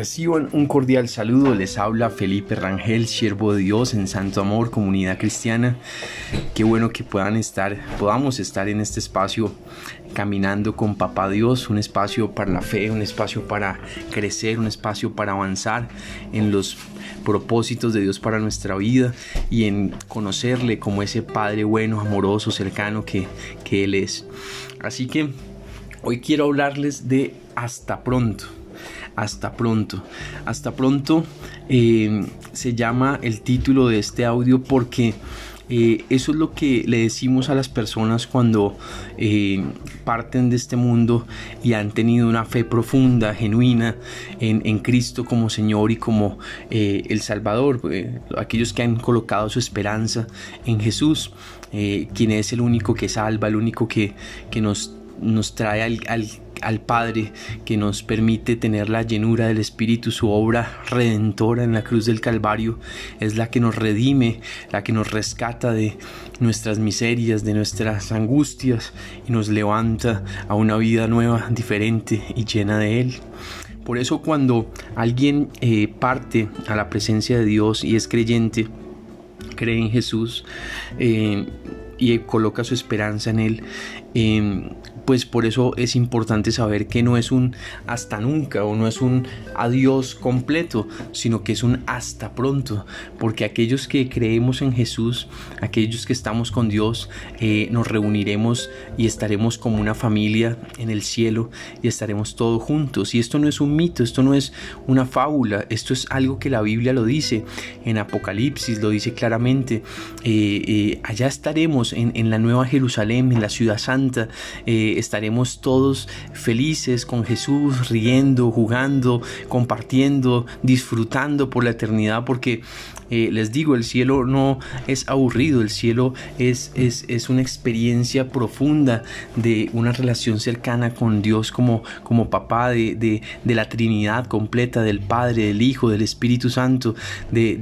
Reciban un cordial saludo, les habla Felipe Rangel, siervo de Dios en Santo Amor, comunidad cristiana. Qué bueno que puedan estar, podamos estar en este espacio caminando con Papá Dios, un espacio para la fe, un espacio para crecer, un espacio para avanzar en los propósitos de Dios para nuestra vida y en conocerle como ese Padre bueno, amoroso, cercano que, que Él es. Así que hoy quiero hablarles de hasta pronto hasta pronto. Hasta pronto eh, se llama el título de este audio porque eh, eso es lo que le decimos a las personas cuando eh, parten de este mundo y han tenido una fe profunda, genuina en, Cristo como Señor y como el Salvador. aquellos que han colocado su esperanza en Jesús, quien es el único que salva, el único que, que nos, nos trae al, al al Padre que nos permite tener la llenura del Espíritu, su obra redentora en la cruz del Calvario, es la que nos redime, la que nos rescata de nuestras miserias, de nuestras angustias y nos levanta a una vida nueva, diferente y llena de Él. Por eso cuando alguien eh, parte a la presencia de Dios y es creyente, cree en Jesús eh, y coloca su esperanza en Él, eh, pues por eso es importante saber que no es un hasta nunca o no es un adiós completo, sino que es un hasta pronto, porque aquellos que creemos en Jesús, aquellos que estamos con Dios, eh, nos reuniremos y estaremos como una familia en el cielo y estaremos todos juntos. Y esto no es un mito, esto no es una fábula, esto es algo que la Biblia lo dice, en Apocalipsis lo dice claramente, eh, eh, allá estaremos en, la Nueva Jerusalén, en la ciudad santa, estaremos todos felices con Jesús, riendo, jugando, compartiendo, disfrutando por la eternidad, porque eh, les digo, el cielo no es aburrido, el cielo es, es, es, una experiencia profunda de una relación cercana con Dios como, como papá de, de, la Trinidad completa, del Padre, del Hijo, del Espíritu Santo, de,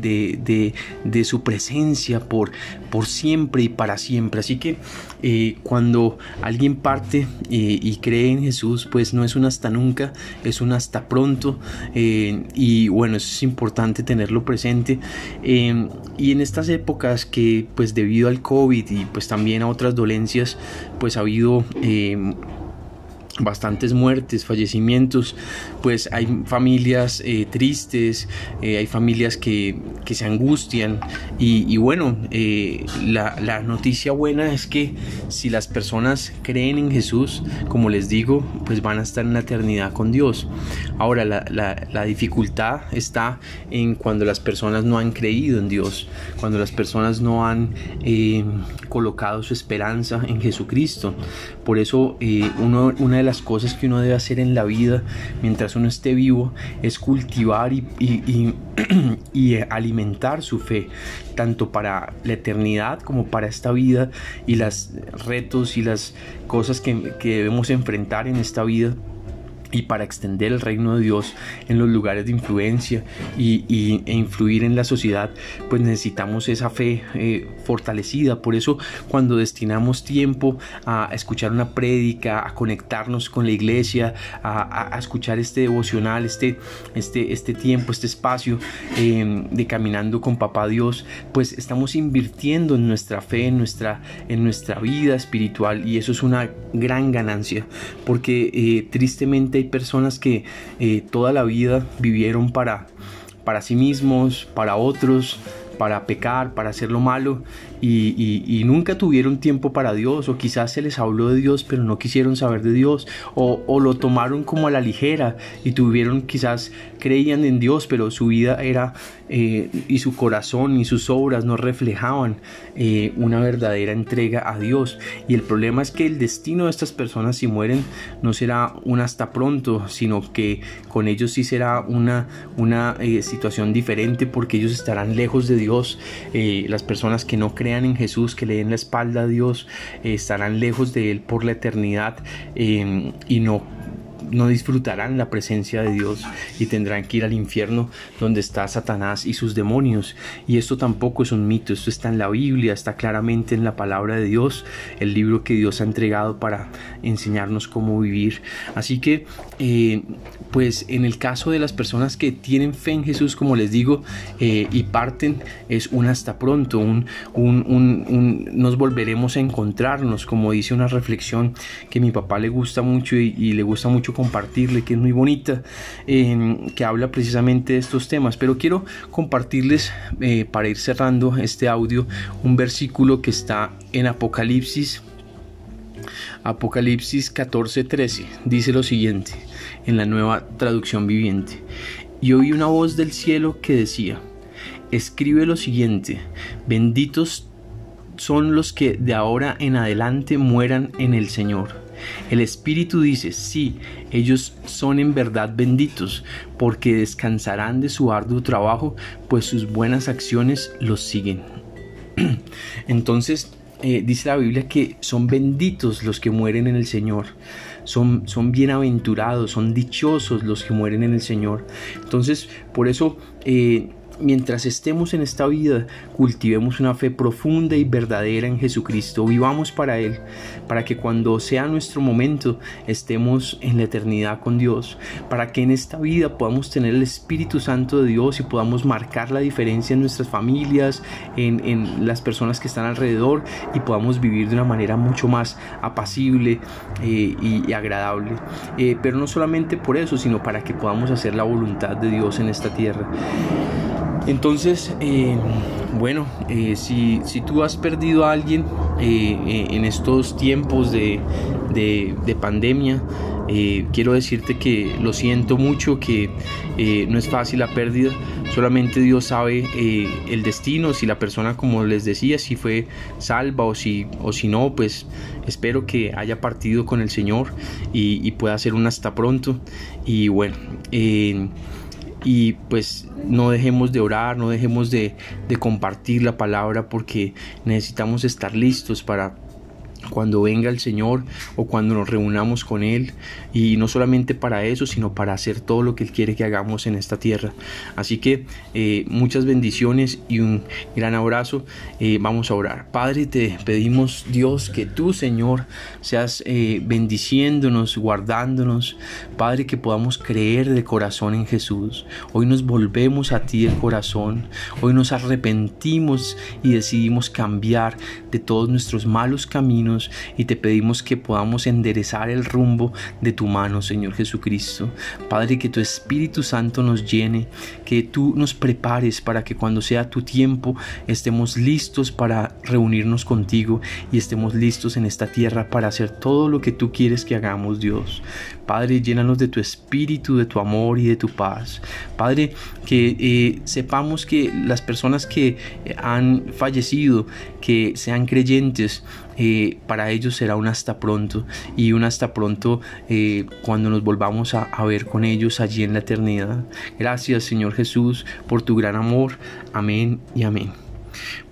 de, su presencia por, por siempre y para siempre. Así que eh, cuando alguien parte eh, y cree en Jesús, pues no es un hasta nunca, es un hasta pronto. Y bueno, es importante tenerlo presente. Y en estas épocas que pues debido al COVID y pues también a otras dolencias, pues ha habido bastantes muertes, fallecimientos, pues hay familias eh, tristes, eh, hay familias que, que se angustian y, bueno, eh, la, la, noticia buena es que si las personas creen en Jesús, como les digo, pues van a estar en la eternidad con Dios. Ahora, la, la, la dificultad está en cuando las personas no han creído en Dios, cuando las personas no han colocado su esperanza en Jesucristo. Por eso uno, una de las cosas que uno debe hacer en la vida mientras uno esté vivo es cultivar y, y, alimentar su fe, tanto para la eternidad como para esta vida y los retos y las cosas que debemos enfrentar en esta vida y para extender el reino de Dios en los lugares de influencia y, e influir en la sociedad, pues necesitamos esa fe eh, fortalecida. Por eso cuando destinamos tiempo a escuchar una prédica, a conectarnos con la iglesia, a, escuchar este devocional, este, este, este tiempo, este espacio em, de caminando con Papá Dios, pues estamos invirtiendo en nuestra fe, en nuestra, en nuestra vida espiritual y eso es una gran ganancia porque eh, tristemente hay personas que eh, toda la vida vivieron para, para sí mismos, para otros, para pecar, para hacer lo malo y, nunca tuvieron tiempo para Dios o quizás se les habló de Dios pero no quisieron saber de Dios o, lo tomaron como a la ligera y tuvieron quizás creían en Dios pero su vida era eh, y su corazón y sus obras no reflejaban eh, una verdadera entrega a Dios. Y el problema es que el destino de estas personas si mueren no será un hasta pronto sino que con ellos sí será una, una eh, situación diferente porque ellos estarán lejos de Dios las personas que no creen en Jesús, que le den la espalda a Dios, eh, estarán lejos de Él por la eternidad eh, y no no disfrutarán la presencia de Dios y tendrán que ir al infierno donde está Satanás y sus demonios. Y esto tampoco es un mito, esto está en la Biblia, está claramente en la palabra de Dios, el libro que Dios ha entregado para enseñarnos cómo vivir. Así que, eh, pues en el caso de las personas que tienen fe en Jesús, como les digo, eh, y parten, es un hasta pronto, un, un, nos volveremos a encontrarnos, como dice una reflexión que mi papá le gusta mucho y, le gusta mucho compartirle, que es muy bonita, que habla precisamente de estos temas. Pero quiero compartirles, eh, para ir cerrando este audio, un versículo que está en Apocalipsis. Apocalipsis 14:13 dice lo siguiente en la nueva traducción viviente. Y oí una voz del cielo que decía, escribe lo siguiente, benditos son los que de ahora en adelante mueran en el Señor. El Espíritu dice, sí, ellos son en verdad benditos, porque descansarán de su arduo trabajo, pues sus buenas acciones los siguen. Entonces, eh, dice la Biblia que son benditos los que mueren en el Señor. Son, son, bienaventurados, son dichosos los que mueren en el Señor. Entonces, por eso eh, mientras estemos en esta vida, cultivemos una fe profunda y verdadera en Jesucristo, vivamos para Él, para que cuando sea nuestro momento estemos en la eternidad con Dios, para que en esta vida podamos tener el Espíritu Santo de Dios y podamos marcar la diferencia en nuestras familias, en, las personas que están alrededor y podamos vivir de una manera mucho más apacible eh, y, agradable. Eh, pero no solamente por eso, sino para que podamos hacer la voluntad de Dios en esta tierra. Entonces, eh, bueno, eh, si, tú has perdido a alguien eh, en estos tiempos de, pandemia, quiero decirte que lo siento mucho, que no es fácil la pérdida, solamente Dios sabe el destino, si la persona, como les decía, si fue salva o si, o si no, pues espero que haya partido con el Señor y, y pueda ser un hasta pronto. Y bueno, y pues no dejemos de orar, no dejemos de, de compartir la palabra porque necesitamos estar listos para cuando venga el Señor o cuando nos reunamos con Él. Y no solamente para eso sino para hacer todo lo que Él quiere que hagamos en esta tierra. Así que eh, muchas bendiciones y un gran abrazo. Eh, vamos a orar. Padre te pedimos Dios que tú Señor seas eh, bendiciéndonos guardándonos. Padre que podamos creer de corazón en Jesús. Hoy nos volvemos a ti de corazón. Hoy nos arrepentimos y decidimos cambiar de todos nuestros malos caminos y te pedimos que podamos enderezar el rumbo de tu mano, Señor Jesucristo. Padre, que tu Espíritu Santo nos llene, que tú nos prepares para que cuando sea tu tiempo estemos listos para reunirnos contigo y estemos listos en esta tierra para hacer todo lo que tú quieres que hagamos, Dios. Padre, llénanos de tu espíritu, de tu amor y de tu paz. Padre, que eh, sepamos que las personas que han fallecido, que sean creyentes, eh, para ellos será un hasta pronto y un hasta pronto eh, cuando nos volvamos a, ver con ellos allí en la eternidad. Gracias Señor Jesús por tu gran amor. Amén y amén.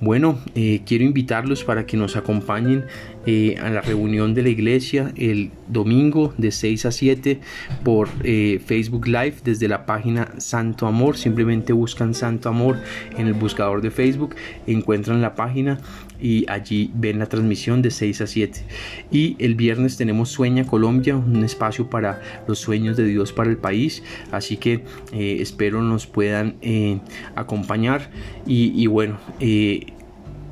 Bueno, eh, quiero invitarlos para que nos acompañen eh, a la reunión de la iglesia el domingo de 6 a 7 por eh, Facebook Live desde la página Santo Amor. Simplemente buscan Santo Amor en el buscador de Facebook, encuentran la página y allí ven la transmisión de 6 a 7. Y el viernes tenemos Sueña Colombia, un espacio para los sueños de Dios para el país. Así que espero nos puedan acompañar. Y, bueno,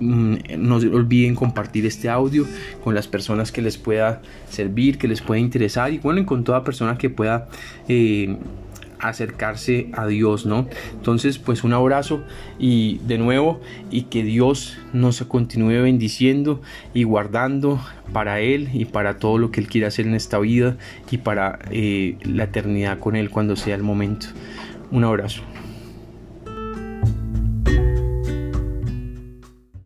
no olviden compartir este audio con las personas que les pueda servir, que les pueda interesar y bueno, con toda persona que pueda eh, acercarse a Dios, ¿no? Entonces, pues un abrazo y de nuevo y que Dios nos continúe bendiciendo y guardando para Él y para todo lo que Él quiere hacer en esta vida y para eh, la eternidad con Él cuando sea el momento. Un abrazo.